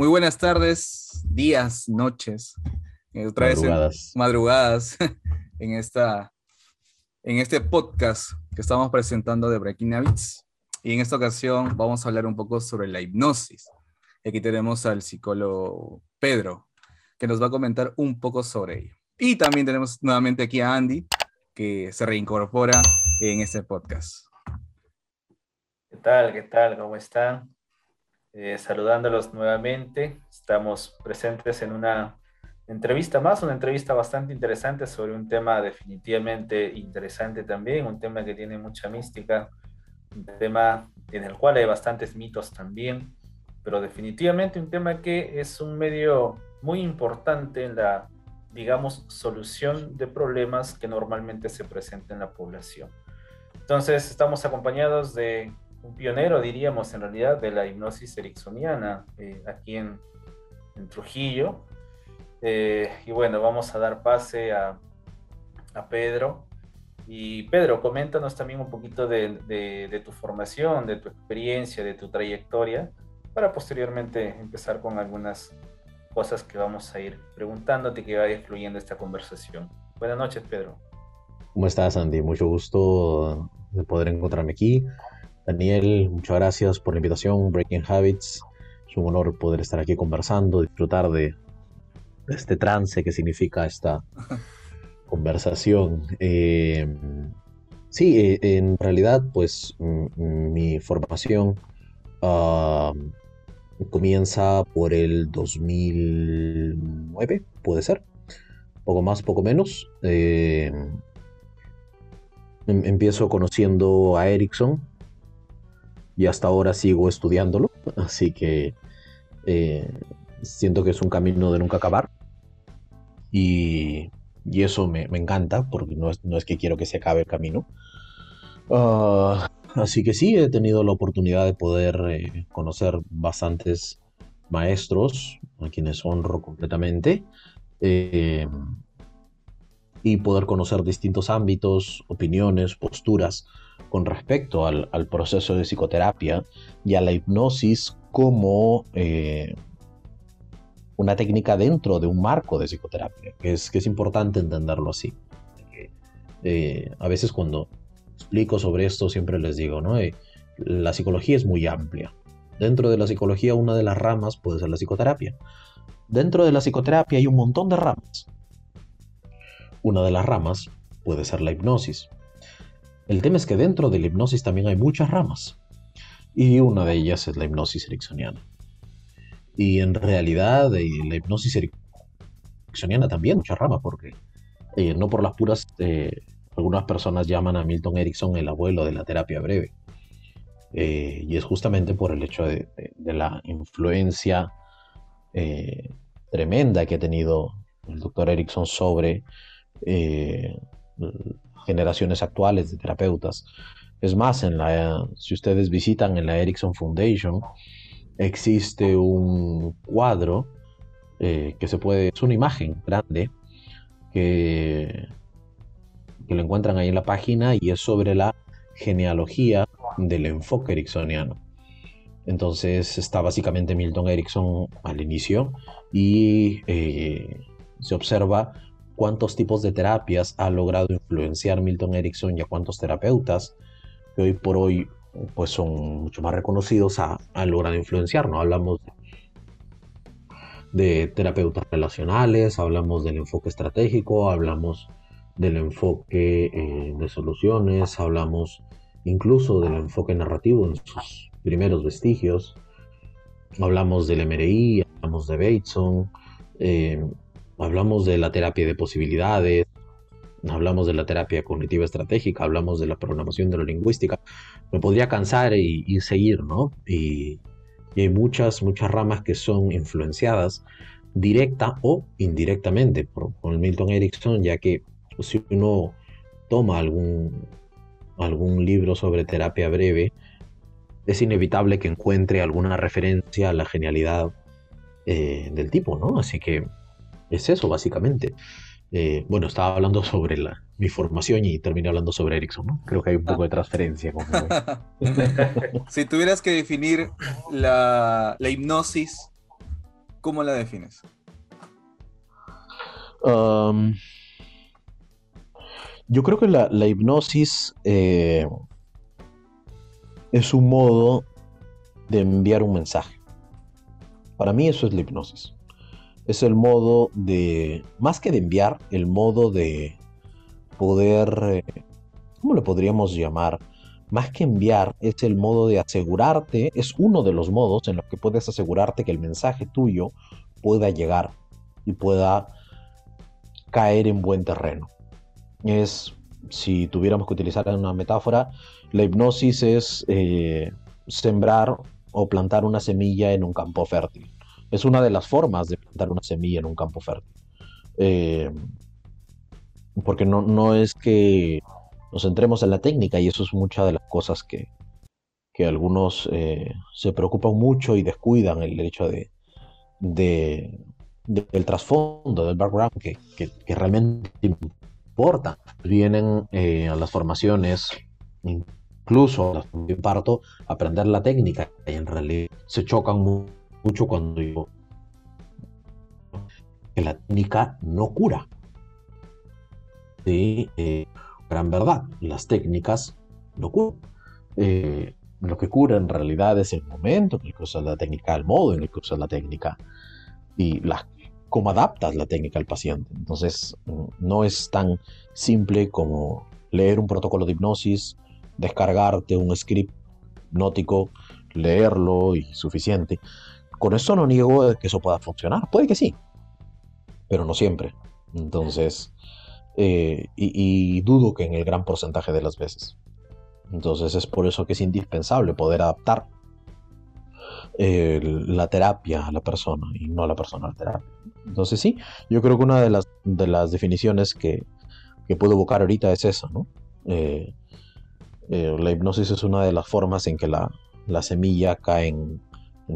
Muy buenas tardes, días, noches, eh, otra madrugadas. vez en, madrugadas en, esta, en este podcast que estamos presentando de Breaking Habits. Y en esta ocasión vamos a hablar un poco sobre la hipnosis. Aquí tenemos al psicólogo Pedro, que nos va a comentar un poco sobre ello. Y también tenemos nuevamente aquí a Andy, que se reincorpora en este podcast. ¿Qué tal? ¿Qué tal? ¿Cómo están? Eh, saludándolos nuevamente. Estamos presentes en una entrevista más, una entrevista bastante interesante sobre un tema definitivamente interesante también, un tema que tiene mucha mística, un tema en el cual hay bastantes mitos también, pero definitivamente un tema que es un medio muy importante en la, digamos, solución de problemas que normalmente se presentan en la población. Entonces, estamos acompañados de un pionero, diríamos, en realidad, de la hipnosis ericksoniana eh, aquí en, Trujillo. Eh, y bueno, vamos a dar pase a, a, Pedro. Y Pedro, coméntanos también un poquito de, de, de, tu formación, de tu experiencia, de tu trayectoria, para posteriormente empezar con algunas cosas que vamos a ir preguntándote que vaya fluyendo esta conversación. Buenas noches, Pedro. ¿Cómo estás, Andy? Mucho gusto de poder encontrarme aquí. Daniel, muchas gracias por la invitación. Breaking Habits. Es un honor poder estar aquí conversando, disfrutar de, de este trance que significa esta conversación. Eh, sí, eh, en realidad, pues mi formación uh, comienza por el 2009, puede ser. Poco más, poco menos. Eh, em, empiezo conociendo a Erickson y hasta ahora sigo estudiándolo, así que eh, siento que es un camino de nunca acabar y, y eso me, me, encanta porque no es, no es, que quiero que se acabe el camino. Uh, así que sí, he tenido la oportunidad de poder eh, conocer bastantes maestros a quienes honro completamente eh, y poder conocer distintos ámbitos, opiniones, posturas con respecto al, proceso de psicoterapia y a la hipnosis como eh, una técnica dentro de un marco de psicoterapia, que es, que es importante entenderlo así. Eh, a veces cuando explico sobre esto siempre les digo, ¿no? Eh, la psicología es muy amplia. Dentro de la psicología una de las ramas puede ser la psicoterapia. Dentro de la psicoterapia hay un montón de ramas. Una de las ramas puede ser la hipnosis. El tema es que dentro de la hipnosis también hay muchas ramas. Y una de ellas es la hipnosis ericksoniana. Y en realidad la hipnosis ericksoniana también muchas ramas, porque eh, no por las puras, eh, algunas personas llaman a Milton Erickson el abuelo de la terapia breve. Eh, y es justamente por el hecho de la influencia tremenda que ha tenido el doctor Erickson sobre generaciones actuales de terapeutas. Es más, en la, si ustedes visitan en la Erickson Foundation, existe un cuadro eh, que se puede, es una imagen grande que, que lo encuentran ahí en la página y es sobre la genealogía del enfoque ericksoniano. Entonces está básicamente Milton Erickson al inicio y eh, se observa cuántos tipos de terapias ha logrado influenciar Milton Erickson y a cuántos terapeutas que hoy por hoy pues son mucho más reconocidos a logrado influenciar. ¿no? Hablamos de terapeutas relacionales, hablamos del enfoque estratégico, hablamos del enfoque eh, de soluciones, hablamos incluso del enfoque narrativo en sus primeros vestigios, hablamos del MRI, hablamos de Bateson, eh, hablamos de la terapia de posibilidades, hablamos de la terapia cognitiva estratégica, hablamos de la programación de la lingüística. Me podría cansar y, seguir, ¿no? Y, hay muchas, muchas ramas que son influenciadas directa o indirectamente por, por Milton Erickson, ya que si uno toma algún, algún libro sobre terapia breve, es inevitable que encuentre alguna referencia a la genialidad eh, del tipo, ¿no? Así que es eso, básicamente. Eh, bueno, estaba hablando sobre la, mi formación y terminé hablando sobre Erickson, ¿no? Creo que hay un poco de transferencia. si tuvieras que definir la, la hipnosis ¿cómo la defines? yo creo que la, hipnosis eh, es un modo de enviar un mensaje. Para mí eso es la hipnosis. Es el modo de, más que de enviar, el modo de poder, eh, ¿cómo le podríamos llamar? Más que enviar, es el modo de asegurarte, es uno de los modos en los que puedes asegurarte que el mensaje tuyo pueda llegar y pueda caer en buen terreno. Es, si tuviéramos que utilizar una metáfora, la hipnosis es eh, sembrar o plantar una semilla en un campo fértil. Es una de las formas de plantar una semilla en un campo fértil. Eh, porque no, no, es que nos centremos en la técnica y eso es muchas de las cosas que, que algunos eh, se preocupan mucho y descuidan el hecho de, de, del trasfondo, del background que, que, realmente importa. Vienen eh, a las formaciones, incluso a las parto, aprender la técnica y en realidad se chocan mucho cuando digo que la técnica no cura. Sí, eh, gran verdad, las técnicas no curan. Eh, lo que cura en realidad es el momento en el que usas la técnica, el modo en el que usas la técnica y las cómo adaptas la técnica al paciente. Entonces, no es tan simple como leer un protocolo de hipnosis, descargarte un script nótico, leerlo y suficiente. Con eso no niego que eso pueda funcionar. Puede que sí, pero no siempre. Entonces, eh, y, dudo que en el gran porcentaje de las veces. Entonces es por eso que es indispensable poder adaptar la terapia a la persona y no a la persona a la terapia. Entonces sí, yo creo que una de las, de las definiciones que, que puedo evocar ahorita es esa, ¿no? Eh, eh, la hipnosis es una de las formas en que la, la semilla cae en,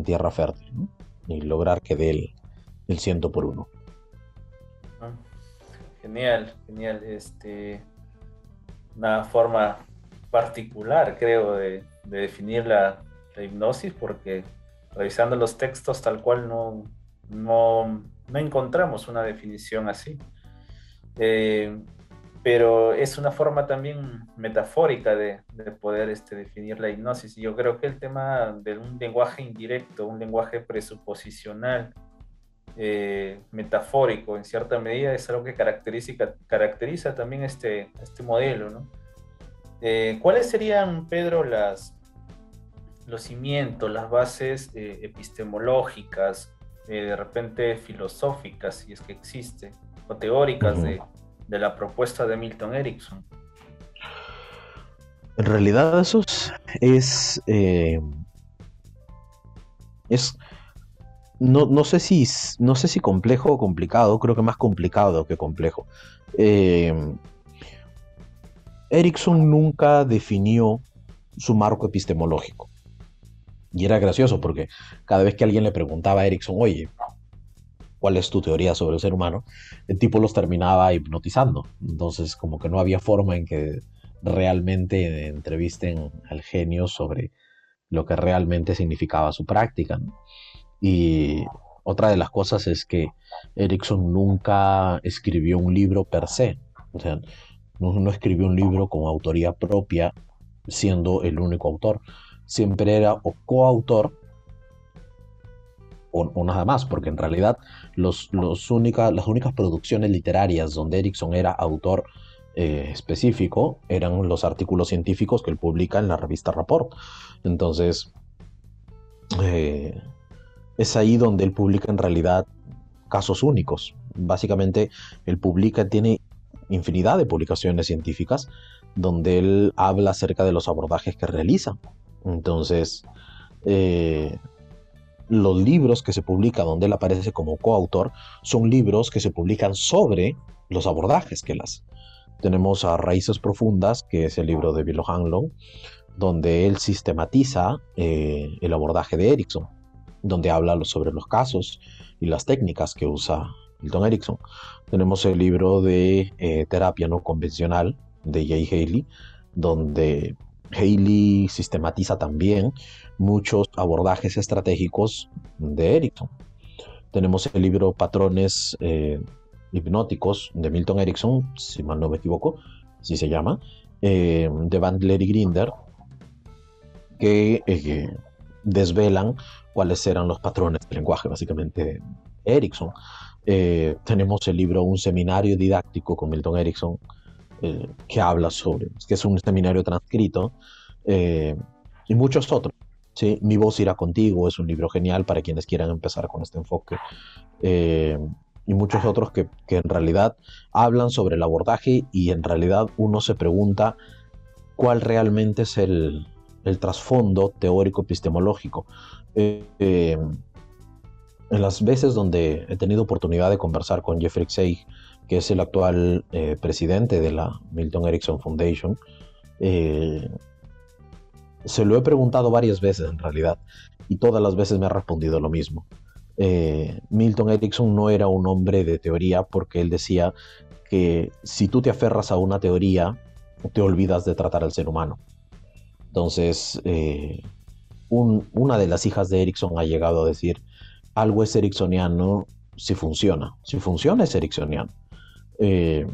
tierra fértil y lograr que dé el, el ciento por uno. Ah, genial, genial. Este, una forma particular, creo, de, definir la, la, hipnosis, porque revisando los textos tal cual no, no, no encontramos una definición así. Eh, pero es una forma también metafórica de, de poder este, definir la hipnosis. Y yo creo que el tema de un lenguaje indirecto, un lenguaje presuposicional, eh, metafórico en cierta medida, es algo que caracteriza, caracteriza también este, este modelo. ¿no? Eh, ¿Cuáles serían, Pedro, las, los cimientos, las bases epistemológicas eh, de repente filosóficas, si es que existe, o teóricas de, la propuesta de Milton Erickson. En realidad eso es... Eh, es no, sé si, no sé si complejo o complicado, creo que más complicado que complejo. Eh, Erickson nunca definió su marco epistemológico. Y era gracioso porque cada vez que alguien le preguntaba a Erickson, oye, ¿cuál es tu teoría sobre el ser humano? El tipo los terminaba hipnotizando. Entonces, como que no había forma en que realmente entrevisten al genio sobre lo que realmente significaba su práctica. Y otra de las cosas es que Erickson nunca escribió un libro per se. O sea, no, no escribió un libro con autoría propia, siendo el único autor siempre era o coautor o, nada más, porque en realidad los, las únicas producciones literarias donde Erickson era autor eh, específico eran los artículos científicos que él publica en la revista Rapport. Entonces, eh, es ahí donde él publica en realidad casos únicos. Básicamente, él publica, tiene infinidad de publicaciones científicas donde él habla acerca de los abordajes que realiza. Entonces, eh, los libros que se publican donde él aparece como coautor son libros que se publican sobre los abordajes que él hace. Tenemos a Raíces Profundas, que es el libro de Bill Hanlon, donde él sistematiza eh, el abordaje de Erickson, donde habla sobre los casos y las técnicas que usa Milton Erickson. Tenemos el libro de eh, Terapia No Convencional de Jay Haley, donde Haley sistematiza también muchos abordajes estratégicos de Erickson. tenemos el libro Patrones eh, hipnóticos de Milton Erickson, si mal no me equivoco, así se llama, eh, de Bandler y Grinder, que eh, desvelan cuáles eran los patrones del lenguaje, básicamente, Erickson. tenemos el libro Un seminario didáctico con Milton Erickson, que habla sobre, que es un seminario transcrito, y muchos otros. ¿sí? Mi voz irá contigo es un libro genial para quienes quieran empezar con este enfoque. Eh, y muchos otros que, en realidad hablan sobre el abordaje y en realidad uno se pregunta cuál realmente es el, trasfondo teórico epistemológico. Eh, eh, en las veces donde he tenido oportunidad de conversar con Jeffrey Seig, que es el actual presidente de la Milton Erickson Foundation, se lo he preguntado varias veces en realidad y todas las veces me ha respondido lo mismo. Eh, Milton Erickson no era un hombre de teoría porque él decía que si tú te aferras a una teoría, te olvidas de tratar al ser humano. Entonces, eh, una de las hijas de Erickson ha llegado a decir, algo es ericksoniano si funciona. Si funciona es ericksoniano. Eh,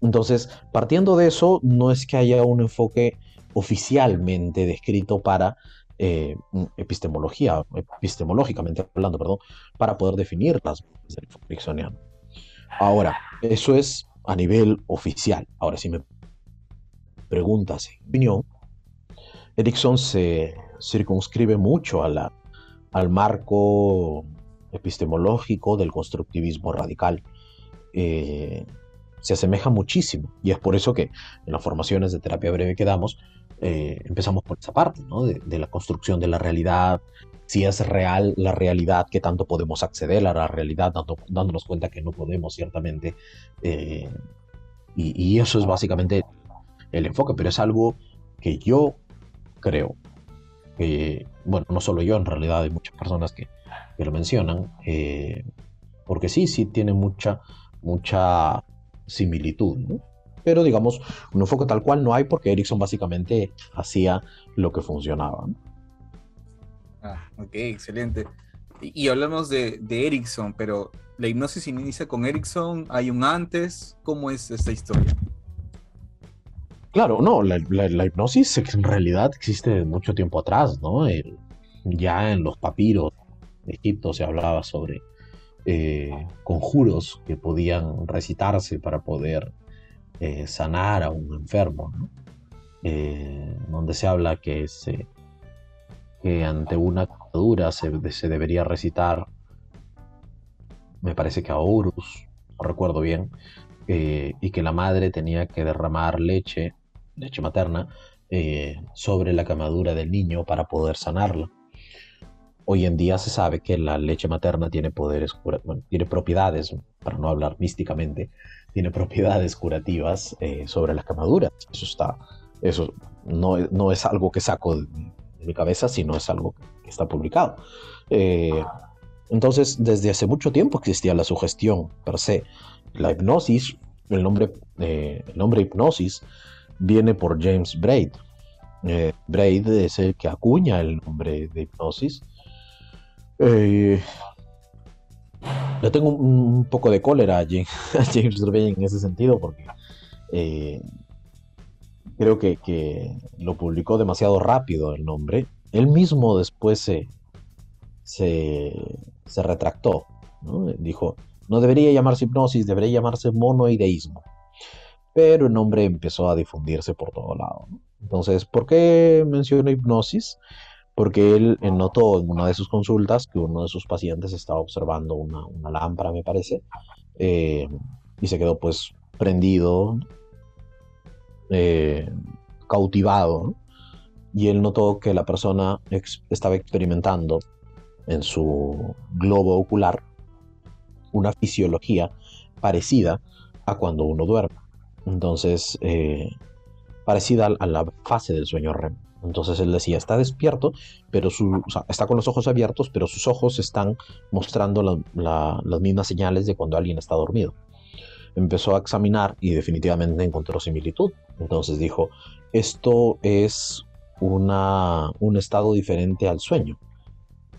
entonces, partiendo de eso, no es que haya un enfoque oficialmente descrito para eh, epistemología, epistemológicamente hablando, perdón, para poder definir las del ericksoniano. Ahora, eso es a nivel oficial. Ahora, si me preguntas en opinión, Erickson se circunscribe mucho al marco epistemológico del constructivismo radical. Eh, se asemeja muchísimo y es por eso que en las formaciones de terapia breve que damos eh, empezamos por esa parte, ¿no? de, la construcción de la realidad, si es real la realidad, qué tanto podemos acceder a la realidad, dándonos cuenta que no podemos, ciertamente. Eh, y, eso es básicamente el enfoque, pero es algo que yo creo que, bueno, no solo yo, en realidad hay muchas personas que, lo mencionan, porque sí, sí tiene mucha, mucha similitud, ¿no? pero digamos, un enfoque tal cual no hay porque Ericsson básicamente hacía lo que funcionaba. Ah, ok, excelente. Y, hablamos de, de, Erickson, pero ¿la hipnosis inicia con Erickson? ¿Hay un antes? ¿Cómo es esta historia? Claro, no, la, hipnosis en realidad existe mucho tiempo atrás, ¿no? ya en los papiros de Egipto se hablaba sobre eh, conjuros que podían recitarse para poder eh, sanar a un enfermo, eh, donde se habla que, se, ante una atadura se, debería recitar, me parece que a Horus, no recuerdo bien, y que la madre tenía que derramar leche, leche materna, sobre la camadura del niño para poder sanarla. Hoy en día se sabe que la leche materna tiene poderes, tiene propiedades, para no hablar místicamente, tiene propiedades curativas eh, sobre las quemaduras. Eso está, eso no, no, es algo que saco de, mi cabeza, sino es algo que está publicado. Eh, entonces, desde hace mucho tiempo existía la sugestión per se. La hipnosis, el nombre, eh, el nombre hipnosis viene por James Braid. Braid es el que acuña el nombre de hipnosis. Yo tengo un, poco de cólera a James, a en ese sentido porque eh, creo que, lo publicó demasiado rápido el nombre. Él mismo después se, se, retractó. Dijo, no debería llamarse hipnosis, debería llamarse monoideísmo. Pero el nombre empezó a difundirse por todo lado. Entonces, ¿por qué menciono hipnosis? Porque él notó en una de sus consultas que uno de sus pacientes estaba observando una, lámpara, me parece, eh, y se quedó pues prendido, eh, cautivado, y él notó que la persona estaba experimentando en su globo ocular una fisiología parecida a cuando uno duerme. Entonces, eh, parecida a la fase del sueño REM. Entonces él decía, está despierto, pero su, está con los ojos abiertos, pero sus ojos están mostrando las mismas señales de cuando alguien está dormido. Empezó a examinar y definitivamente encontró similitud. Entonces dijo, esto es una, un estado diferente al sueño,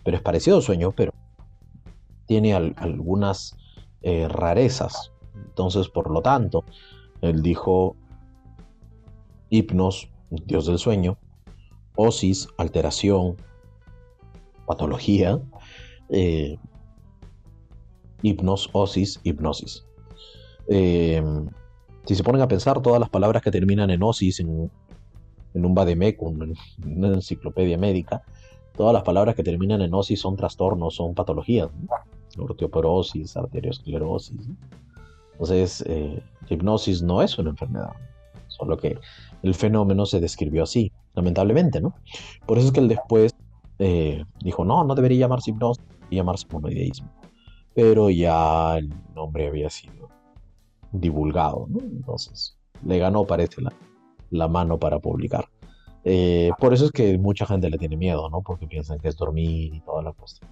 pero es parecido al sueño, pero tiene algunas eh, rarezas. Entonces, por lo tanto, él dijo hipnos, dios del sueño, osis, alteración, patología, eh, hipnos, osis, hipnosis. Eh, si se ponen a pensar, todas las palabras que terminan en osis, en, un vademecum, en una enciclopedia médica, todas las palabras que terminan en osis son trastornos, son patologías. ¿no? Osteoporosis, arteriosclerosis. Entonces, eh, hipnosis no es una enfermedad, solo que el fenómeno se describió así, lamentablemente, ¿no? Por eso es que él después eh, dijo, no, no debería llamarse hipnosis, debería llamarse monoideísmo. Pero ya el nombre había sido divulgado, ¿no? Entonces, le ganó, parece, la, la mano para publicar. Eh, por eso es que mucha gente le tiene miedo, ¿no? Porque piensan que es dormir y toda la cuestión.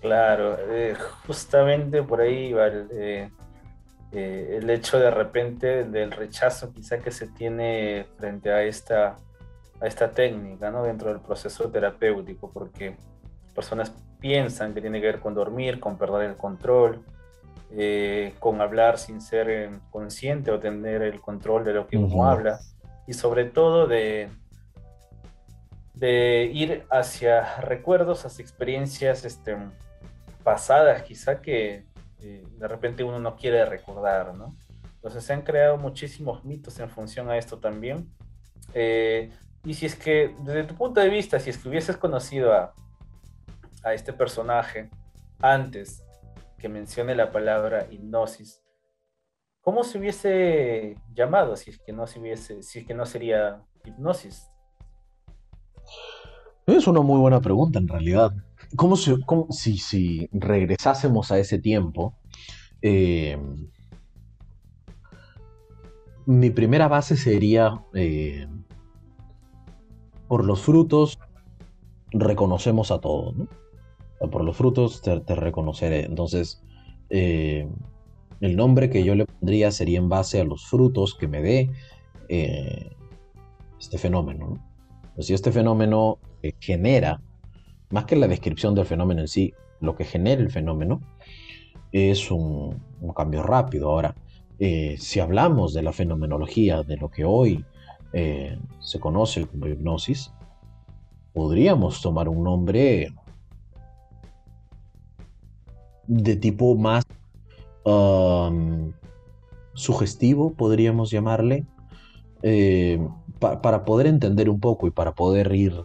Claro, eh, justamente por ahí va el, eh, el, hecho de repente del rechazo quizá que se tiene frente a esta, a esta técnica, ¿no? Dentro del proceso terapéutico, porque personas piensan que tiene que ver con dormir, con perder el control, con hablar sin ser consciente o tener el control de lo que uno habla y sobre todo de, de ir hacia recuerdos, hacia experiencias este, pasadas quizá que eh, de repente uno no quiere recordar, ¿no? Entonces se han creado muchísimos mitos en función a esto también. Eh, y si es que, desde tu punto de vista, si es que hubieses conocido a, a este personaje antes que mencione la palabra hipnosis, ¿Cómo se hubiese llamado si es que no se hubiese, si es que no sería hipnosis? Es una muy buena pregunta en realidad. ¿Cómo, si, regresásemos a ese tiempo? Eh, mi primera base sería, eh, por los frutos reconocemos a todos. Por los frutos te, reconoceré. Entonces, eh, el nombre que yo le pondría sería en base a los frutos que me dé este fenómeno. Si este fenómeno genera, más que la descripción del fenómeno en sí, lo que genera el fenómeno es un, cambio rápido. Ahora, eh, si hablamos de la fenomenología, de lo que hoy se conoce como hipnosis, podríamos tomar un nombre de tipo más sugestivo, podríamos llamarle, eh, para poder entender un poco y para poder ir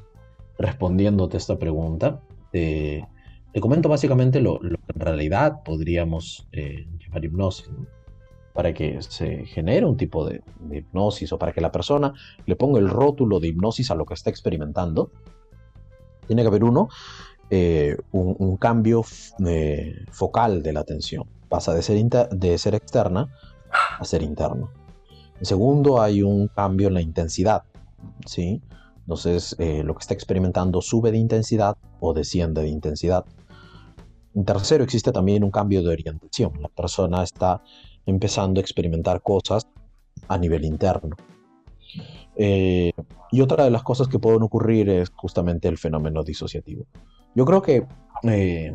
respondiéndote esta pregunta. te comento básicamente lo, que en realidad podríamos eh, llamar hipnosis. Para que se genere un tipo de, hipnosis o para que la persona le ponga el rótulo de hipnosis a lo que está experimentando, tiene que haber uno, eh, un, cambio focal de la atención pasa de ser, de ser externa a ser interna. En segundo, hay un cambio en la intensidad. ¿sí? Entonces, eh, lo que está experimentando sube de intensidad o desciende de intensidad. En tercero, existe también un cambio de orientación. La persona está empezando a experimentar cosas a nivel interno. Eh, y otra de las cosas que pueden ocurrir es justamente el fenómeno disociativo. Yo creo que eh,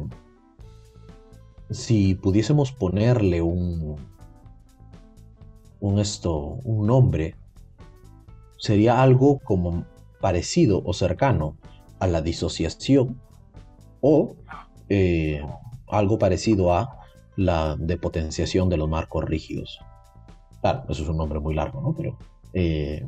si pudiésemos ponerle un, un, esto, un nombre, sería algo como parecido o cercano a la disociación o eh, algo parecido a la depotenciación de los marcos rígidos. Claro, eso es un nombre muy largo, ¿no? Pero eh,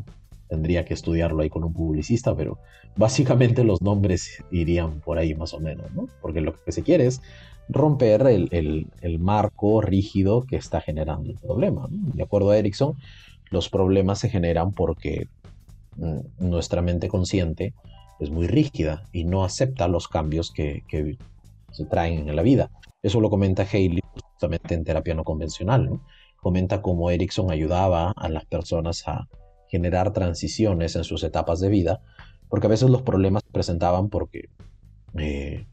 tendría que estudiarlo ahí con un publicista, pero básicamente los nombres irían por ahí más o menos, ¿no? Porque lo que se quiere es romper el, marco rígido que está generando el problema. De acuerdo a Erickson, los problemas se generan porque nuestra mente consciente es muy rígida y no acepta los cambios que, se traen en la vida. Eso lo comenta Haley justamente en terapia no convencional. Comenta cómo Erickson ayudaba a las personas a generar transiciones en sus etapas de vida, porque a veces los problemas se presentaban porque eh,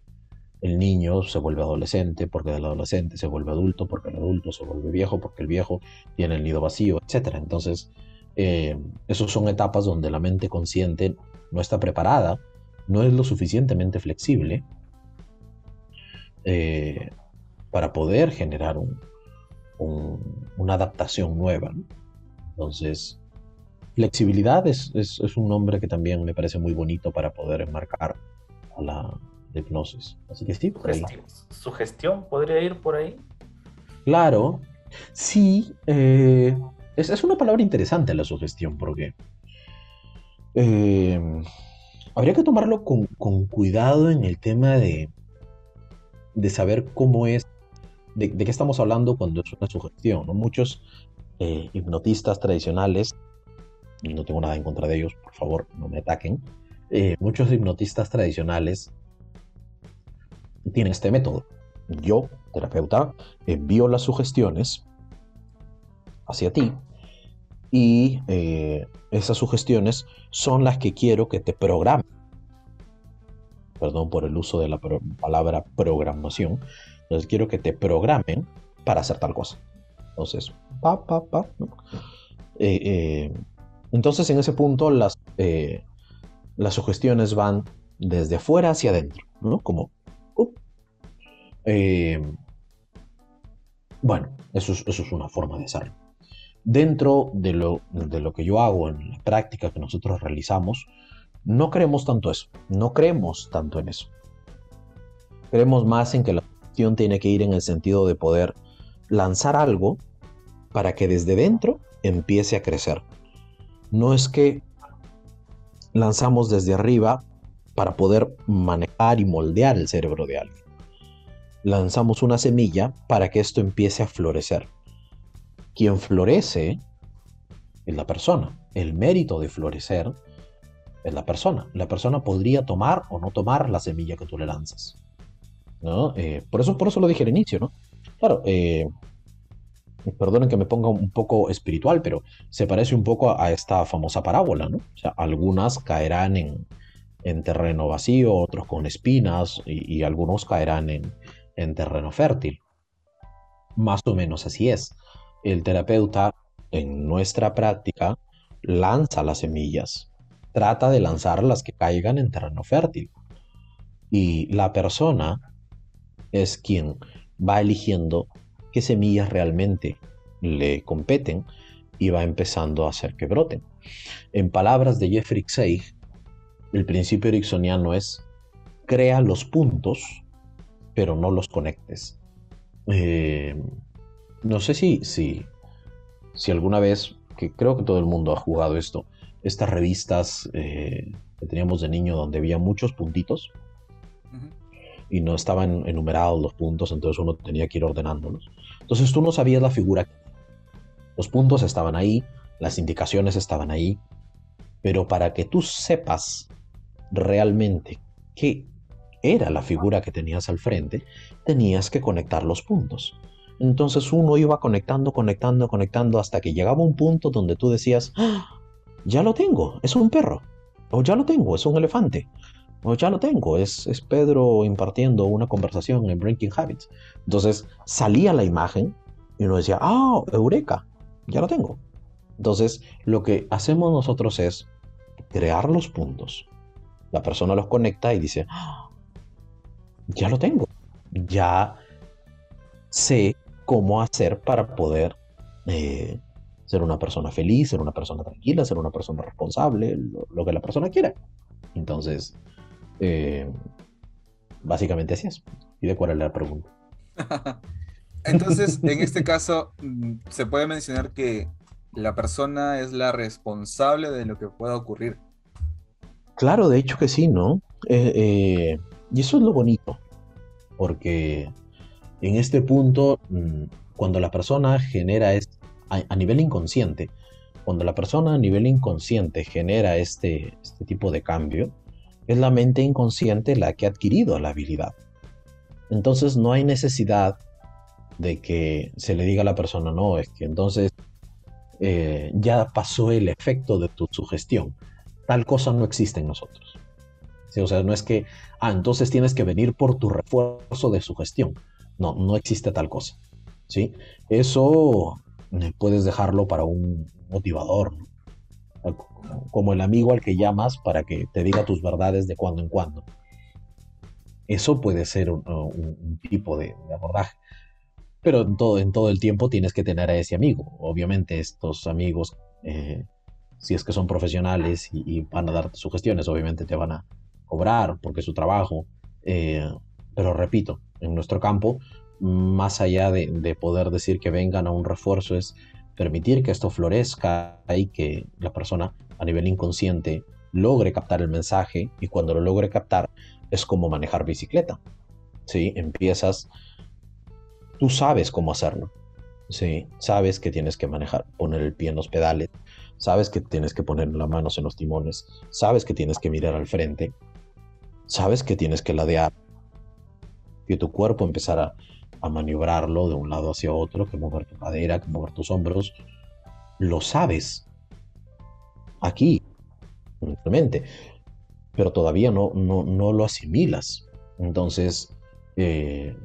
el niño se vuelve adolescente, porque el adolescente se vuelve adulto, porque el adulto se vuelve viejo, porque el viejo tiene el nido vacío, etc. Entonces, eh, esas son etapas donde la mente consciente no está preparada, no es lo suficientemente flexible eh, para poder generar una adaptación nueva. Entonces, flexibilidad es, un nombre que también me parece muy bonito para poder enmarcar a la hipnosis. Así que sí, ¿Sugestión podría ir por ahí? Claro, sí. Eh, es, una palabra interesante la sugestión, porque eh, habría que tomarlo con, cuidado en el tema de, de saber cómo es, de, qué estamos hablando cuando es una sugestión. Muchos eh, hipnotistas tradicionales, no tengo nada en contra de ellos, por favor, no me ataquen, eh, muchos hipnotistas tradicionales tienen este método. Yo, terapeuta, envío las sugestiones hacia ti y eh, esas sugestiones son las que quiero que te programen. Perdón por el uso de la palabra programación. Entonces quiero que te programen para hacer tal cosa. Entonces, pa, pa, pa. Eh, eh, entonces en ese punto las, las sugestiones van desde afuera hacia adentro, ¿no? Como... bueno, eso es, eso es una forma de hacerlo. Dentro de lo, de lo que yo hago en la práctica que nosotros realizamos, no creemos tanto eso, no creemos tanto en eso. Creemos más en que la acción tiene que ir en el sentido de poder lanzar algo para que desde dentro empiece a crecer. No es que lanzamos desde arriba para poder manejar y moldear el cerebro de alguien. Lanzamos una semilla para que esto empiece a florecer quien florece es la persona. El mérito de florecer es la persona. La persona podría tomar o no tomar la semilla que tú le lanzas. ¿no? Eh, por, eso, por eso lo dije al inicio, ¿no? Claro, eh, perdonen que me ponga un poco espiritual, pero se parece un poco a esta famosa parábola, ¿no? O sea, algunas caerán en, terreno vacío, otros con espinas y, algunos caerán en, en terreno fértil. Más o menos así es el terapeuta en nuestra práctica lanza las semillas, trata de lanzar las que caigan en terreno fértil. Y la persona es quien va eligiendo qué semillas realmente le competen y va empezando a hacer que broten. En palabras de Jeffrey Seig, el principio ericksoniano es crea los puntos, pero no los conectes. Eh, no sé si, si, si alguna vez, que creo que todo el mundo ha jugado esto, estas revistas eh, que teníamos de niño donde había muchos puntitos y no estaban enumerados los puntos, entonces uno tenía que ir ordenándolos. Entonces tú no sabías la figura. Los puntos estaban ahí, las indicaciones estaban ahí, pero para que tú sepas realmente qué era la figura que tenías al frente, tenías que conectar los puntos. Entonces uno iba conectando, conectando, conectando hasta que llegaba un punto donde tú decías, ¡Ah! ya lo tengo, es un perro, o ya lo tengo, es un elefante, o ya lo tengo, es, es Pedro impartiendo una conversación en Breaking Habits. Entonces salía la imagen y uno decía, ah, eureka, ya lo tengo. Entonces lo que hacemos nosotros es crear los puntos. La persona los conecta y dice, ¡Ah! ya lo tengo, ya sé cómo hacer para poder eh, ser una persona feliz, ser una persona tranquila, ser una persona responsable, lo, que la persona quiera. Entonces, eh, básicamente así es. ¿Y de cuál es la pregunta? Entonces, en este caso, mm, se puede mencionar que la persona es la responsable de lo que pueda ocurrir. Claro, de hecho que sí, ¿no? Eh, y eso es lo bonito, porque en este punto, mm, cuando la persona genera, es, a, nivel inconsciente, cuando la persona a nivel inconsciente genera este, este tipo de cambio, es la mente inconsciente la que ha adquirido la habilidad. Entonces no hay necesidad de que se le diga a la persona, no, es que entonces eh, ya pasó el efecto de tu sugestión. Tal cosa no existe en nosotros. O sea, no es que, ah, entonces tienes que venir por tu refuerzo de sugestión. No, no existe tal cosa. ¿sí? Eso eh, puedes dejarlo para un motivador, como el amigo al que llamas para que te diga tus verdades de cuando en cuando. Eso puede ser un, tipo de, abordaje. Pero en todo, en todo el tiempo tienes que tener a ese amigo. Obviamente estos amigos, eh, si es que son profesionales y, van a darte sugestiones, obviamente te van a cobrar porque es su trabajo. Eh, pero repito, en nuestro campo, más allá de, poder decir que vengan a un refuerzo, es permitir que esto florezca y que la persona a nivel inconsciente logre captar el mensaje y cuando lo logre captar es como manejar bicicleta. ¿sí? Empiezas, tú sabes cómo hacerlo. ¿sí? Sabes que tienes que manejar, poner el pie en los pedales, sabes que tienes que poner las manos en los timones, sabes que tienes que mirar al frente, sabes que tienes que ladear, que tu cuerpo empezará a maniobrarlo de un lado hacia otro, que mover tu cadera, que mover tus hombros. Lo sabes. Aquí, simplemente. Pero todavía no, no, lo asimilas. Entonces, eh,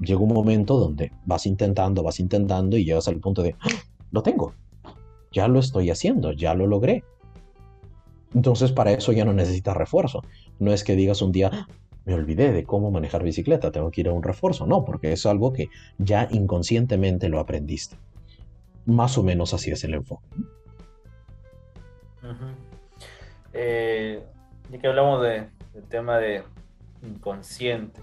llega un momento donde vas intentando, vas intentando y llegas al punto de, ¡Ah! lo tengo. Ya lo estoy haciendo, ya lo logré. Entonces, para eso ya no necesitas refuerzo. No es que digas un día, me olvidé de cómo manejar bicicleta, tengo que ir a un refuerzo. No, porque es algo que ya inconscientemente lo aprendiste. Más o menos así es el enfoque. Eh, ya que hablamos del tema de inconsciente,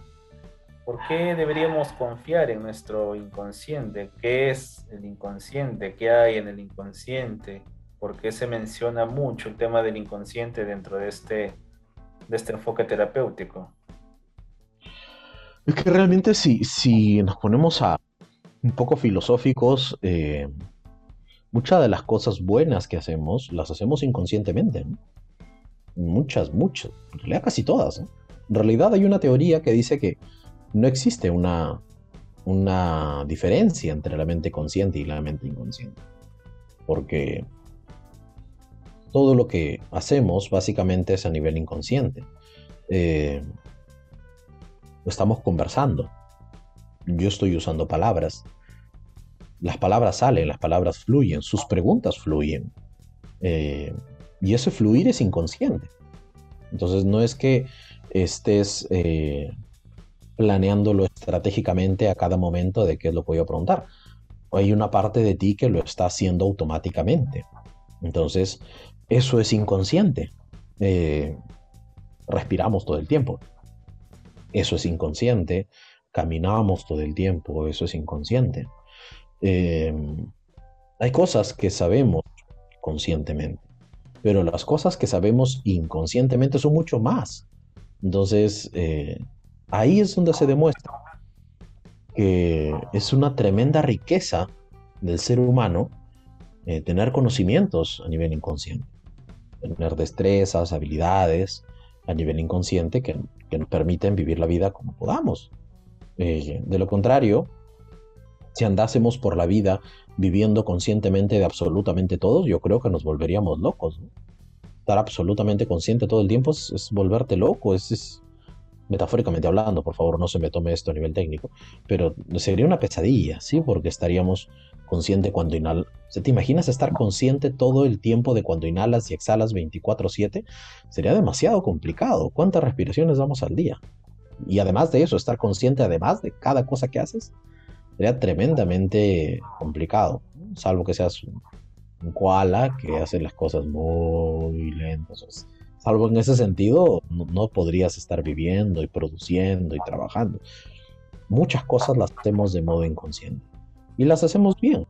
¿por qué deberíamos confiar en nuestro inconsciente? ¿Qué es el inconsciente? ¿Qué hay en el inconsciente? ¿Por qué se menciona mucho el tema del inconsciente dentro de este, de este enfoque terapéutico? Es que realmente si, si nos ponemos a un poco filosóficos, eh, muchas de las cosas buenas que hacemos las hacemos inconscientemente. Muchas, muchas. En realidad casi todas. En realidad hay una teoría que dice que no existe una, una diferencia entre la mente consciente y la mente inconsciente. Porque todo lo que hacemos básicamente es a nivel inconsciente. Eh, estamos conversando. Yo estoy usando palabras. Las palabras salen, las palabras fluyen, sus preguntas fluyen. Eh, y ese fluir es inconsciente. Entonces no es que estés eh, planeándolo estratégicamente a cada momento de qué es lo que voy a preguntar. Hay una parte de ti que lo está haciendo automáticamente. Entonces, eso es inconsciente. Eh, respiramos todo el tiempo eso es inconsciente, caminamos todo el tiempo, eso es inconsciente. Em, hay cosas que sabemos conscientemente, pero las cosas que sabemos inconscientemente son mucho más. Entonces, eh, ahí es donde se demuestra que es una tremenda riqueza del ser humano eh, tener conocimientos a nivel inconsciente, tener destrezas, habilidades a nivel inconsciente que, que nos permiten vivir la vida como podamos. Eh, de lo contrario, si andásemos por la vida viviendo conscientemente de absolutamente todo, yo creo que nos volveríamos locos. Estar absolutamente consciente todo el tiempo es, volverte loco, es, metafóricamente hablando, por favor, no se me tome esto a nivel técnico, pero sería una pesadilla, ¿sí? Porque estaríamos consciente cuando inhalas. ¿Te imaginas estar consciente todo el tiempo de cuando inhalas y exhalas 24/7? Sería demasiado complicado. ¿Cuántas respiraciones damos al día? Y además de eso, estar consciente además de cada cosa que haces, sería tremendamente complicado, salvo que seas un koala que hace las cosas muy lentas. Salvo en ese sentido, no, podrías estar viviendo y produciendo y trabajando. Muchas cosas las hacemos de modo inconsciente y las hacemos bien.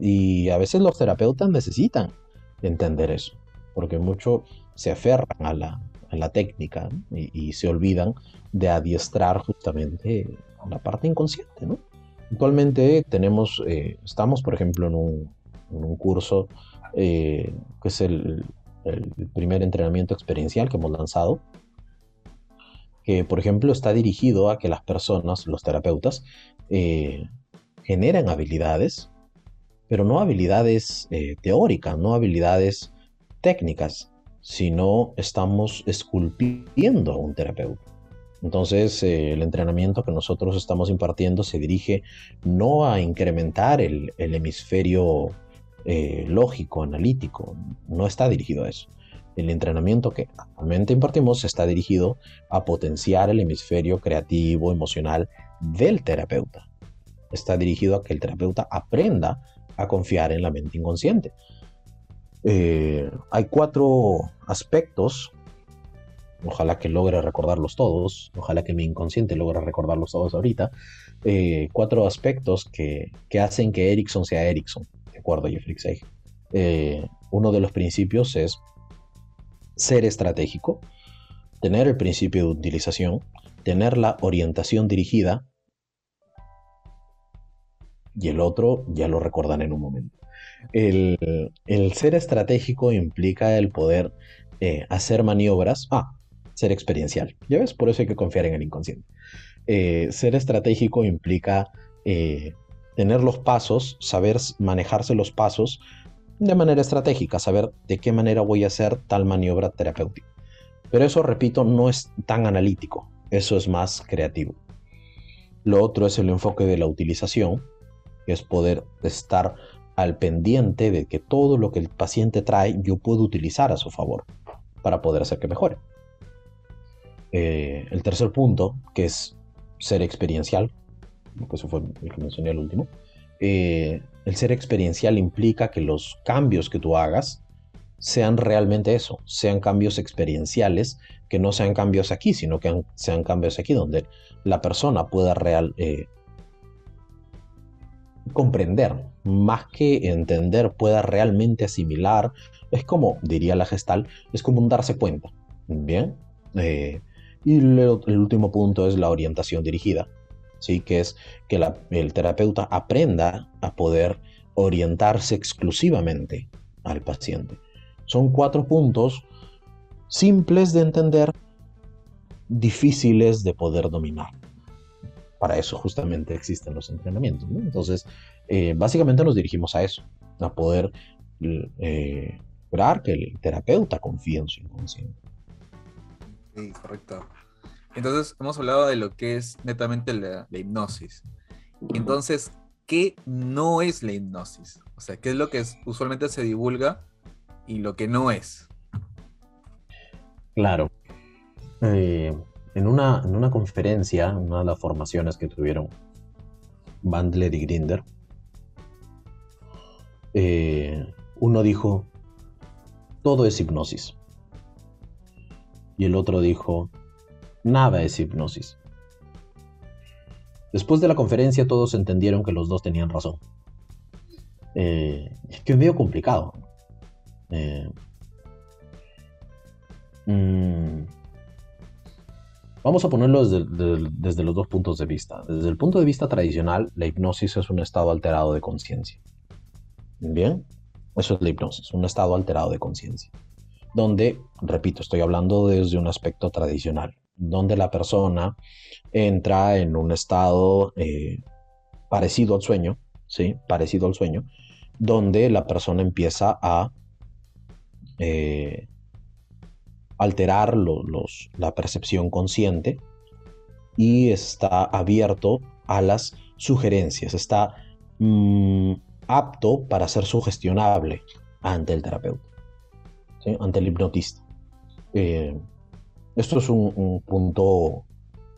Y a veces los terapeutas necesitan entender eso, porque mucho se aferran a la, técnica y, se olvidan de adiestrar justamente la parte inconsciente. Actualmente tenemos, eh, estamos por ejemplo en un, curso eh, que es el, el primer entrenamiento experiencial que hemos lanzado, que por ejemplo está dirigido a que las personas, los terapeutas, eh, generan habilidades, pero no habilidades eh, teóricas, no habilidades técnicas, sino estamos esculpiendo a un terapeuta. Entonces, eh, el entrenamiento que nosotros estamos impartiendo se dirige no a incrementar el, hemisferio eh, lógico, analítico, no está dirigido a eso. El entrenamiento que actualmente impartimos está dirigido a potenciar el hemisferio creativo, emocional del terapeuta. Está dirigido a que el terapeuta aprenda a confiar en la mente inconsciente. Eh, hay cuatro aspectos, ojalá que logre recordarlos todos, ojalá que mi inconsciente logre recordarlos todos ahorita, eh, cuatro aspectos que, hacen que Erickson sea Erickson, de acuerdo a Jeffrey Seig. Eh, uno de los principios es ser estratégico, tener el principio de utilización, tener la orientación dirigida y el otro ya lo recordan en un momento. El, ser estratégico implica el poder eh, hacer maniobras. Ah, ser experiencial. Ya ves, por eso hay que confiar en el inconsciente. Eh, ser estratégico implica eh, tener los pasos, saber manejarse los pasos de manera estratégica, saber de qué manera voy a hacer tal maniobra terapéutica. Pero eso, repito, no es tan analítico, eso es más creativo. Lo otro es el enfoque de la utilización, es poder estar al pendiente de que todo lo que el paciente trae yo puedo utilizar a su favor para poder hacer que mejore. Eh, el tercer punto, que es ser experiencial, que eso fue el que mencioné al último, eh, el ser experiencial implica que los cambios que tú hagas sean realmente eso, sean cambios experienciales, que no sean cambios aquí, sino que sean cambios aquí donde la persona pueda real, eh, comprender, más que entender, pueda realmente asimilar. Es como, diría la gestal, es como un darse cuenta. Bien. Eh, y el último punto es la orientación dirigida. ¿sí? que es que el terapeuta aprenda a poder orientarse exclusivamente al paciente. Son cuatro puntos simples de entender, difíciles de poder dominar. Para eso justamente existen los entrenamientos. Entonces, eh, básicamente nos dirigimos a eso, a poder eh, lograr que el terapeuta confíe en su inconsciente. Sí, correcto. Entonces, hemos hablado de lo que es netamente la, hipnosis. Entonces, ¿qué no es la hipnosis? O sea, ¿qué es lo que usualmente se divulga y lo que no es? Claro. Eh, en, una, en una conferencia, en una de las formaciones que tuvieron Bandler y Grinder, eh, uno dijo, todo es hipnosis. Y el otro dijo, Nada es hipnosis. Después de la conferencia todos entendieron que los dos tenían razón. Eh, es que es medio complicado. Eh, mm, vamos a ponerlo desde, desde, los dos puntos de vista. Desde el punto de vista tradicional, la hipnosis es un estado alterado de conciencia. Bien, eso es la hipnosis, un estado alterado de conciencia. Donde, repito, estoy hablando desde un aspecto tradicional donde la persona entra en un estado eh, parecido al sueño, ¿sí? Parecido al sueño, donde la persona empieza a eh, alterar la percepción consciente y está abierto a las sugerencias, está mm, apto para ser sugestionable ante el terapeuta, ante el hipnotista. Eh, esto es un, punto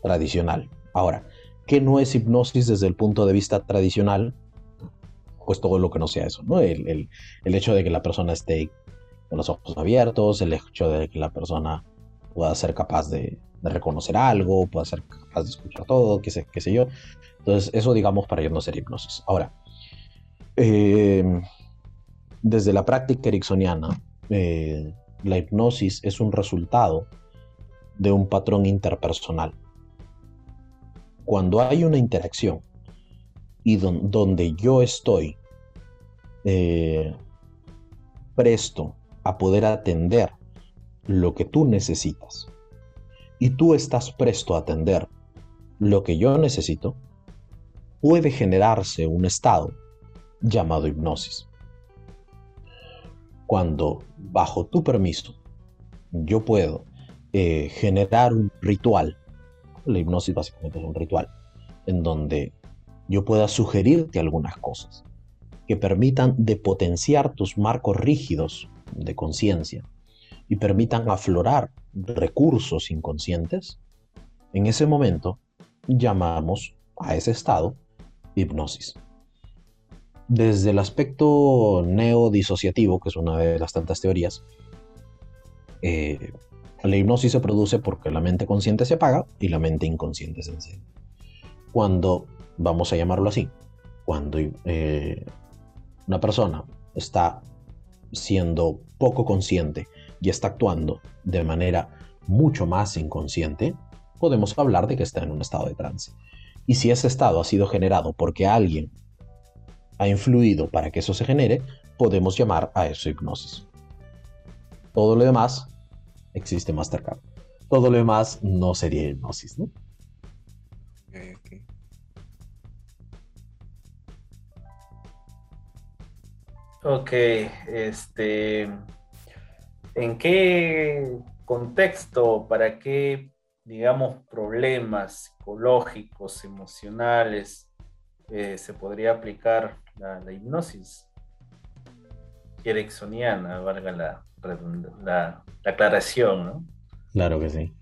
tradicional. Ahora, ¿qué no es hipnosis desde el punto de vista tradicional? Pues todo lo que no sea eso, ¿no? El, hecho de que la persona esté con los ojos abiertos, el hecho de que la persona pueda ser capaz de, reconocer algo, pueda ser capaz de escuchar todo, qué sé, qué sé yo. Entonces, eso digamos para ellos no ser hipnosis. Ahora, eh, desde la práctica ericksoniana, eh, la hipnosis es un resultado de un patrón interpersonal. Cuando hay una interacción y donde yo estoy eh, presto a poder atender lo que tú necesitas y tú estás presto a atender lo que yo necesito, puede generarse un estado llamado hipnosis. Cuando bajo tu permiso yo puedo eh, generar un ritual. La hipnosis básicamente es un ritual en donde yo pueda sugerirte algunas cosas que permitan de potenciar tus marcos rígidos de conciencia, y permitan aflorar recursos inconscientes, en ese momento llamamos a ese estado hipnosis. Desde el aspecto neodisociativo, que es una de las tantas teorías, eh, la hipnosis se produce porque la mente consciente se apaga y la mente inconsciente se enciende. Cuando, vamos a llamarlo así, cuando eh, una persona está siendo poco consciente y está actuando de manera mucho más inconsciente, podemos hablar de que está en un estado de trance. Y si ese estado ha sido generado porque alguien ha influido para que eso se genere, podemos llamar a eso hipnosis. Todo lo demás existe Mastercard. Todo lo demás no sería hipnosis, ¿no? Ok, este, ¿en qué contexto, para qué, digamos, problemas psicológicos, emocionales, eh, se podría aplicar la, hipnosis ericksoniana, valga la, la, aclaración, ¿no? Claro que sí.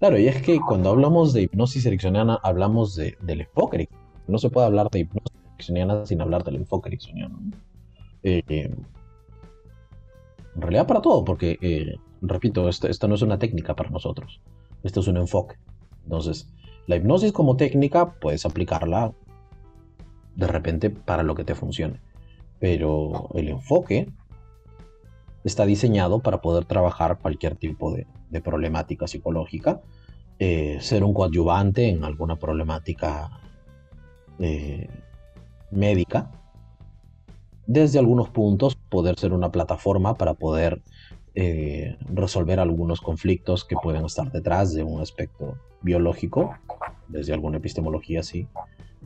Claro, y es que cuando hablamos de hipnosis ericksoniana, hablamos de, del enfoque. No se puede hablar de hipnosis ericksoniana sin hablar del enfoque ericksoniano. Eh, en realidad para todo, porque, eh, repito, esto, no es una técnica para nosotros, esto es un enfoque. Entonces, la hipnosis como técnica puedes aplicarla de repente para lo que te funcione, pero el enfoque está diseñado para poder trabajar cualquier tipo de, problemática psicológica, eh, ser un coadyuvante en alguna problemática médica desde algunos puntos poder ser una plataforma para poder eh, resolver algunos conflictos que pueden estar detrás de un aspecto biológico, desde alguna epistemología, sí.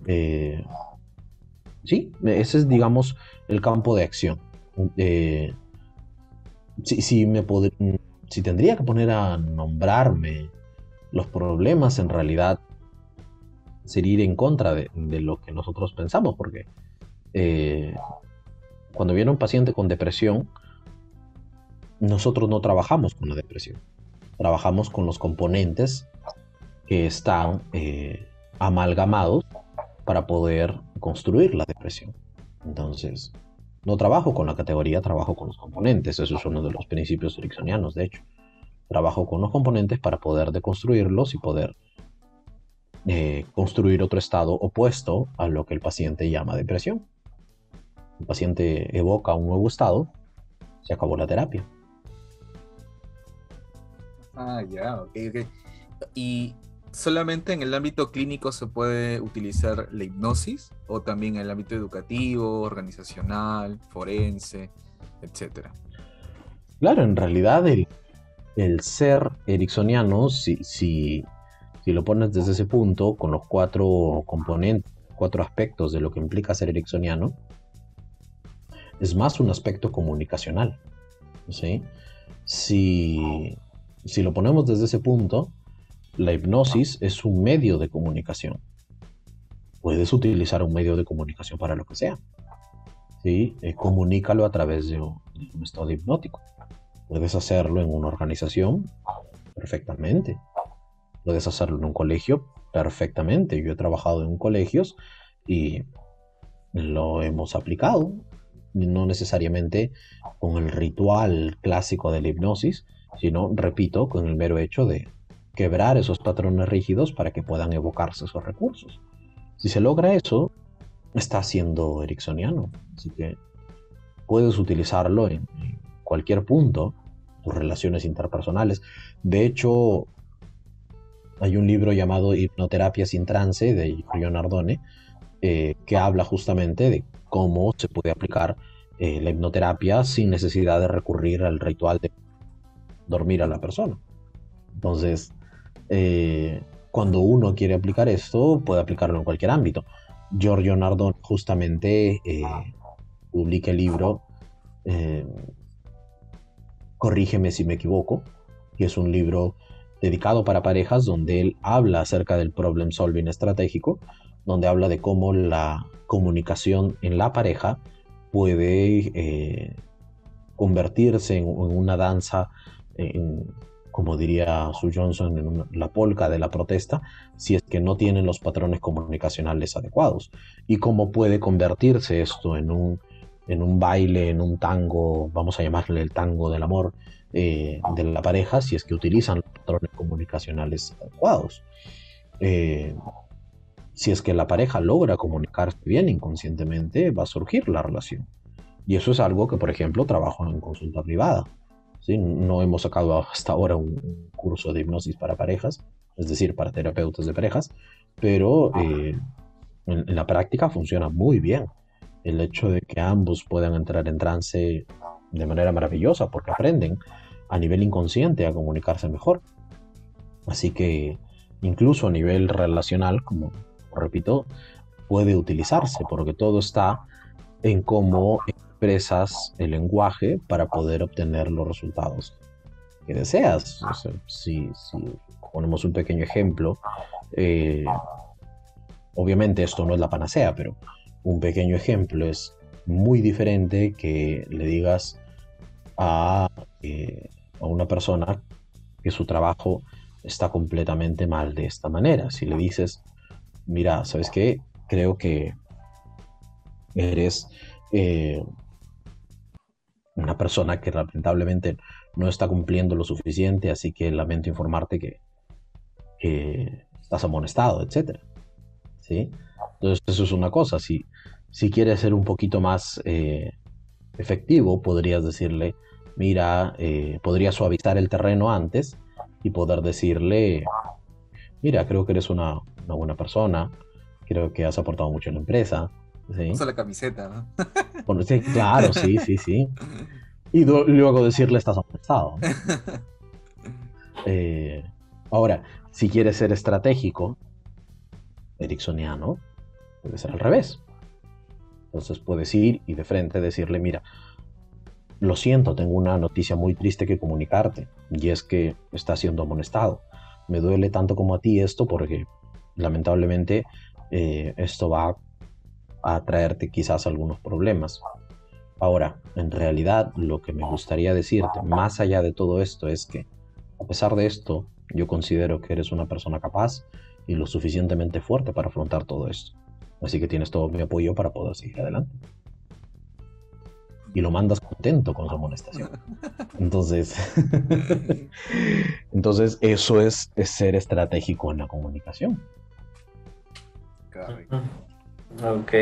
Eh, sí, ese es, digamos, el campo de acción. Eh, si, me si tendría que poner a nombrarme los problemas, en realidad sería ir en contra de lo que nosotros pensamos, porque cuando viene un paciente con depresión, nosotros no trabajamos con la depresión. Trabajamos con los componentes que están eh, amalgamados para poder construir la depresión. Entonces, no trabajo con la categoría, trabajo con los componentes. Eso es uno de los principios ericksonianos, de hecho. Trabajo con los componentes para poder deconstruirlos y poder eh, construir otro estado opuesto a lo que el paciente llama depresión el paciente evoca un nuevo estado, se acabó la terapia. Ah, ya, ok, ok. ¿Y solamente en el ámbito clínico se puede utilizar la hipnosis o también en el ámbito educativo, organizacional, forense, etcétera? Claro, en realidad el, ser ericksoniano, si, si, si, lo pones desde ese punto, con los cuatro componentes, cuatro aspectos de lo que implica ser ericksoniano, es más un aspecto comunicacional. ¿sí? Si, si lo ponemos desde ese punto, la hipnosis es un medio de comunicación. Puedes utilizar un medio de comunicación para lo que sea. ¿sí? Eh, comunícalo a través de un, estado hipnótico. Puedes hacerlo en una organización perfectamente. Puedes hacerlo en un colegio perfectamente. Yo he trabajado en colegios y lo hemos aplicado no necesariamente con el ritual clásico de la hipnosis, sino, repito, con el mero hecho de quebrar esos patrones rígidos para que puedan evocarse esos recursos. Si se logra eso, está siendo ericksoniano. Así que puedes utilizarlo en, cualquier punto, tus relaciones interpersonales. De hecho, hay un libro llamado Hipnoterapia sin trance de Giorgio Nardone eh, que habla justamente de cómo se puede aplicar eh, la hipnoterapia sin necesidad de recurrir al ritual de dormir a la persona. Entonces, eh, cuando uno quiere aplicar esto, puede aplicarlo en cualquier ámbito. Giorgio Nardone justamente eh, publica el libro Corrígeme si me equivoco, que es un libro dedicado para parejas donde él habla acerca del problem solving estratégico, donde habla de cómo la comunicación en la pareja puede eh, convertirse en, una danza como diría Sue Johnson, en la polca de la protesta, si es que no tienen los patrones comunicacionales adecuados. Y cómo puede convertirse esto en un, en un baile, en un tango, vamos a llamarle el tango del amor eh, de la pareja, si es que utilizan los patrones comunicacionales adecuados. Eh, si es que la pareja logra comunicarse bien inconscientemente, va a surgir la relación. Y eso es algo que, por ejemplo, trabajo en consulta privada. ¿sí? No hemos sacado hasta ahora un, curso de hipnosis para parejas, es decir, para terapeutas de parejas, pero eh, en, la práctica funciona muy bien. El hecho de que ambos puedan entrar en trance de manera maravillosa porque aprenden a nivel inconsciente a comunicarse mejor. Así que incluso a nivel relacional, como repito, puede utilizarse porque todo está en cómo expresas el lenguaje para poder obtener los resultados que deseas. si, ponemos un pequeño ejemplo, eh, obviamente esto no es la panacea, pero un pequeño ejemplo es muy diferente que le digas a, eh, a una persona que su trabajo está completamente mal de esta manera. Si le dices, mira, ¿sabes qué? Creo que eres eh, una persona que lamentablemente no está cumpliendo lo suficiente, así que lamento informarte que, estás amonestado, etc. ¿Sí? Entonces eso es una cosa. Si, si quieres ser un poquito más eh, efectivo, podrías decirle, mira, eh, podría suavizar el terreno antes y poder decirle, mira, creo que eres una, buena persona, creo que has aportado mucho en la empresa. ¿sí? Usa la camiseta, ¿no? claro, sí, sí, sí. Y luego decirle estás amonestado. Eh, ahora, si quieres ser estratégico, ericksoniano, puede ser al revés. Entonces puedes ir y de frente decirle, mira, lo siento, tengo una noticia muy triste que comunicarte, y es que está siendo amonestado. Me duele tanto como a ti esto porque lamentablemente eh, esto va a traerte quizás algunos problemas. Ahora, en realidad lo que me gustaría decirte, más allá de todo esto, es que a pesar de esto, yo considero que eres una persona capaz y lo suficientemente fuerte para afrontar todo esto. Así que tienes todo mi apoyo para poder seguir adelante. Y lo mandas contento con su amonestación. Entonces, entonces eso es, ser estratégico en la comunicación. Ok.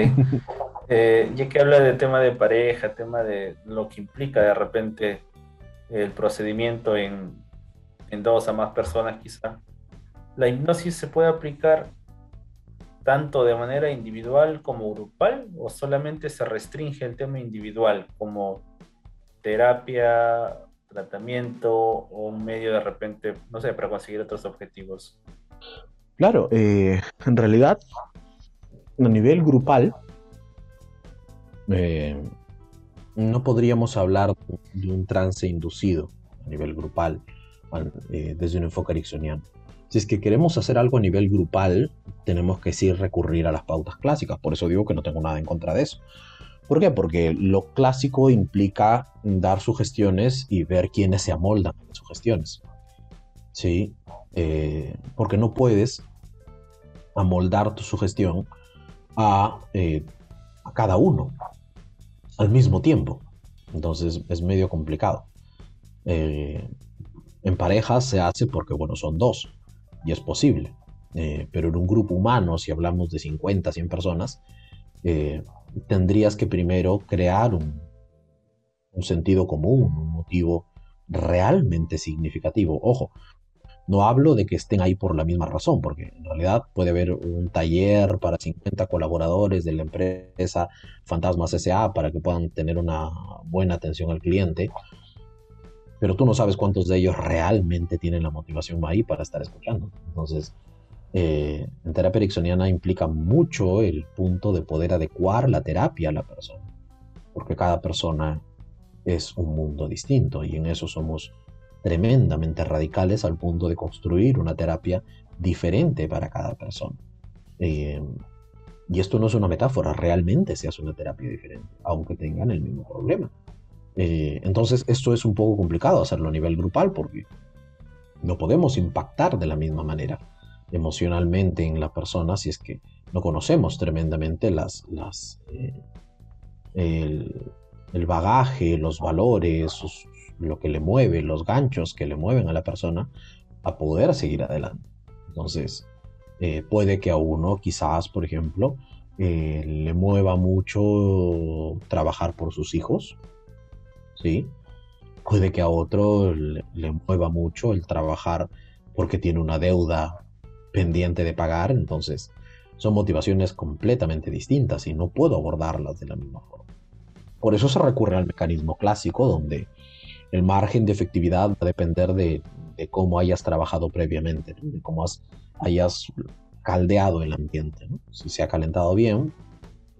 Eh, ya que habla del tema de pareja, tema de lo que implica de repente el procedimiento en, dos a más personas quizá, ¿la hipnosis se puede aplicar tanto de manera individual como grupal o solamente se restringe el tema individual como terapia, tratamiento o un medio de repente, no sé, para conseguir otros objetivos? Claro, eh, en realidad a nivel grupal, eh, no podríamos hablar de un trance inducido a nivel grupal eh, desde un enfoque ericksoniano. Si es que queremos hacer algo a nivel grupal, tenemos que sí recurrir a las pautas clásicas. Por eso digo que no tengo nada en contra de eso. ¿Por qué? Porque lo clásico implica dar sugestiones y ver quiénes se amoldan a sugestiones. ¿Sí? Eh, porque no puedes amoldar tu sugestión eh, a, cada uno al mismo tiempo. Entonces es medio complicado. Eh, en parejas se hace porque, bueno, son dos y es posible. Eh, pero en un grupo humano, si hablamos de 50, 100 personas, tendrías que primero crear un, un sentido común, un motivo realmente significativo. Ojo, no hablo de que estén ahí por la misma razón, porque en realidad puede haber un taller para 50 colaboradores de la empresa Fantasmas SA para que puedan tener una buena atención al cliente, pero tú no sabes cuántos de ellos realmente tienen la motivación ahí para estar escuchando. Entonces, eh, en terapia ericksoniana implica mucho el punto de poder adecuar la terapia a la persona, porque cada persona es un mundo distinto y en eso somos tremendamente radicales al punto de construir una terapia diferente para cada persona. Eh, y esto no es una metáfora, realmente se hace una terapia diferente, aunque tengan el mismo problema. Eh, entonces, esto es un poco complicado hacerlo a nivel grupal porque no podemos impactar de la misma manera emocionalmente en la persona si es que no conocemos tremendamente las, las, eh, el, bagaje, los valores, lo que le mueve, los ganchos que le mueven a la persona a poder seguir adelante. Entonces, eh, puede que a uno quizás, por ejemplo, le mueva mucho trabajar por sus hijos, ¿sí? Puede que a otro le, mueva mucho el trabajar porque tiene una deuda pendiente de pagar, entonces son motivaciones completamente distintas y no puedo abordarlas de la misma forma. Por eso se recurre al mecanismo clásico donde el margen de efectividad va a depender de, cómo hayas trabajado previamente, de cómo hayas caldeado el ambiente. Si se ha calentado bien,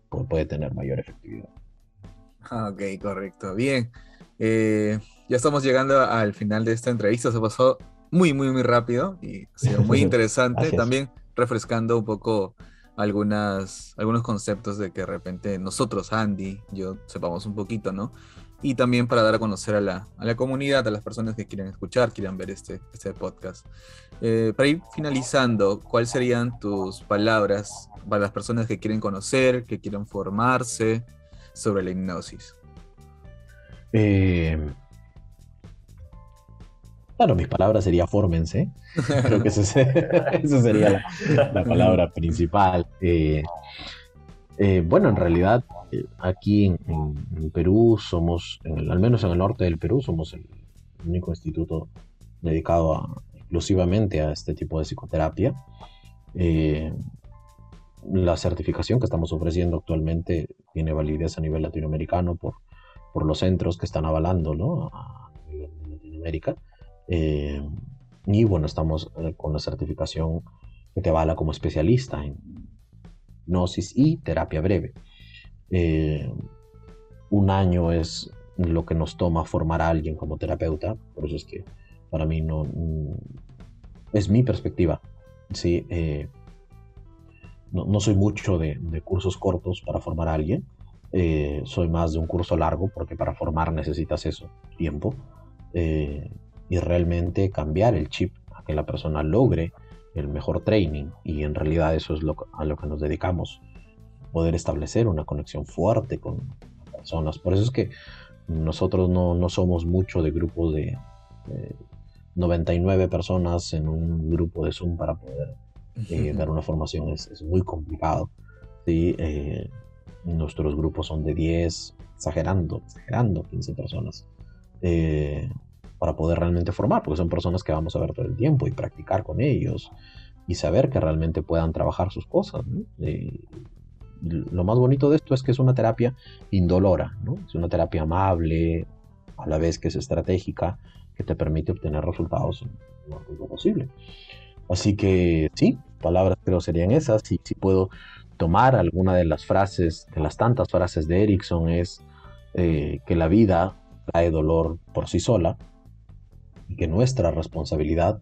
pues puede tener mayor efectividad. Ok, correcto. Bien. Eh, ya estamos llegando al final de esta entrevista. Se pasó muy, muy, muy rápido y ha sido muy interesante. También refrescando un poco algunas, algunos conceptos de que de repente nosotros, Andy, yo sepamos un poquito, ¿no? Y también para dar a conocer a la, a la comunidad, a las personas que quieren escuchar, quieran ver este, este podcast. Eh, para ir finalizando, ¿cuáles serían tus palabras para las personas que quieren conocer, que quieren formarse sobre la hipnosis? Eh, Claro, mis palabras sería fórmense. Creo que esa sería la, palabra principal. Eh, eh, bueno, en realidad, eh, aquí en, Perú somos, al menos en el norte del Perú, somos el único instituto dedicado exclusivamente a este tipo de psicoterapia. la certificación que estamos ofreciendo actualmente tiene validez a nivel latinoamericano por, por los centros que están avalando ¿no? a nivel de Latinoamérica. Eh, y bueno, estamos eh, con la certificación que te avala como especialista en gnosis y terapia breve. Eh, un año es lo que nos toma formar a alguien como terapeuta, por eso es que para mí no mm, es mi perspectiva. ¿sí? no, soy mucho de, cursos cortos para formar a alguien, soy más de un curso largo porque para formar necesitas eso, tiempo y realmente cambiar el chip a que la persona logre el mejor training y en realidad eso es lo, a lo que nos dedicamos, poder establecer una conexión fuerte con personas. Por eso es que nosotros no, no somos mucho de grupos de, 99 personas en un grupo de Zoom para poder eh, dar una formación, es, es muy complicado. ¿sí? Eh, nuestros grupos son de 10, exagerando, exagerando 15 personas. Eh, para poder realmente formar, porque son personas que vamos a ver todo el tiempo y practicar con ellos y saber que realmente puedan trabajar sus cosas. lo más bonito de esto es que es una terapia indolora, es una terapia amable, a la vez que es estratégica, que te permite obtener resultados lo más posible. Así que sí, palabras creo serían esas. Si, si puedo tomar alguna de las frases, de las tantas frases de Erickson, es eh, que la vida trae dolor por sí sola, y que nuestra responsabilidad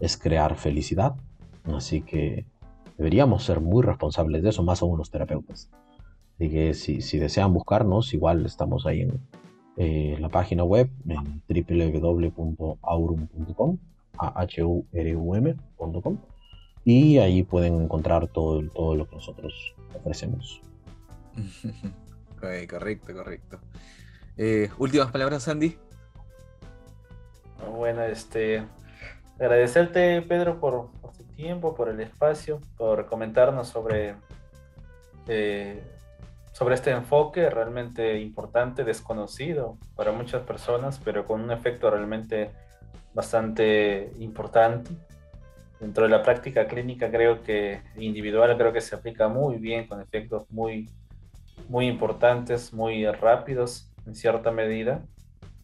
es crear felicidad. Así que deberíamos ser muy responsables de eso, más aún los terapeutas. Así que si, desean buscarnos, igual estamos ahí en eh, la página web en www.aurum.com, y ahí pueden encontrar todo, todo lo que nosotros ofrecemos. correcto, correcto. Eh, últimas palabras, Sandy. Bueno, este, agradecerte, Pedro, por, tu tiempo, por el espacio, por comentarnos sobre, eh, sobre este enfoque realmente importante, desconocido para muchas personas, pero con un efecto realmente bastante importante. Dentro de la práctica clínica creo que individual creo que se aplica muy bien con efectos muy, muy importantes, muy rápidos en cierta medida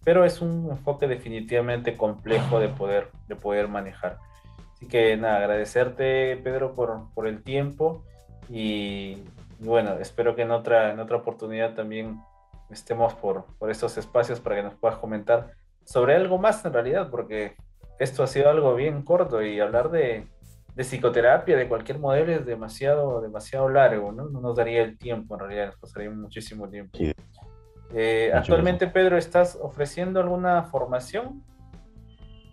pero es un enfoque definitivamente complejo de poder, de poder manejar. Así que nada, agradecerte Pedro por, por el tiempo y, bueno, espero que en otra, en otra oportunidad también estemos por, por estos espacios para que nos puedas comentar sobre algo más en realidad, porque esto ha sido algo bien corto y hablar de, de psicoterapia, de cualquier modelo es demasiado, demasiado largo, ¿no? No nos daría el tiempo en realidad, nos pasaría muchísimo tiempo. Eh, actualmente, Pedro, ¿estás ofreciendo alguna formación?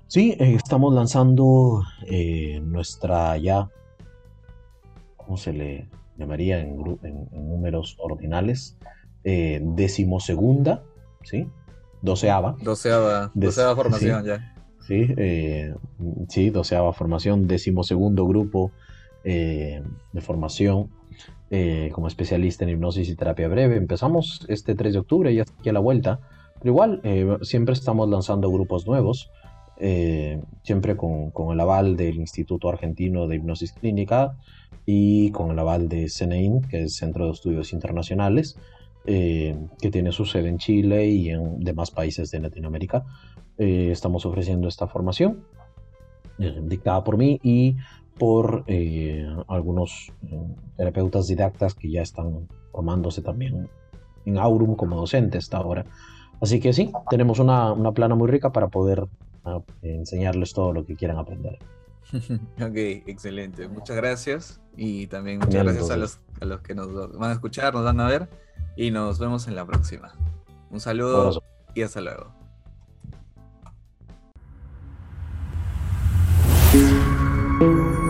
Sí, eh, estamos lanzando nuestra ya, ¿cómo se le llamaría en, números ordinales? decimosegunda, ¿sí? Doceava. Doceava, doceava formación ya. Sí, sí, doceava formación, decimosegundo grupo de formación eh, como especialista en hipnosis y terapia breve. Empezamos este 3 de octubre, ya aquí a la vuelta. Pero igual, eh, siempre estamos lanzando grupos nuevos, eh, siempre con, el aval del Instituto Argentino de Hipnosis Clínica y con el aval de CENEIN, que es Centro de Estudios Internacionales, que tiene su sede en Chile y en demás países de Latinoamérica. Estamos ofreciendo esta formación dictada por mí y por eh, algunos eh, terapeutas didactas que ya están formándose también en Aurum como docentes hasta ahora. Así que sí, tenemos una, plana muy rica para poder ah, enseñarles todo lo que quieran aprender. ok, excelente. Muchas gracias. Y también muchas gracias a los, a los que nos van a escuchar, nos van a ver. Y nos vemos en la próxima. Un saludo y hasta luego. Thank you.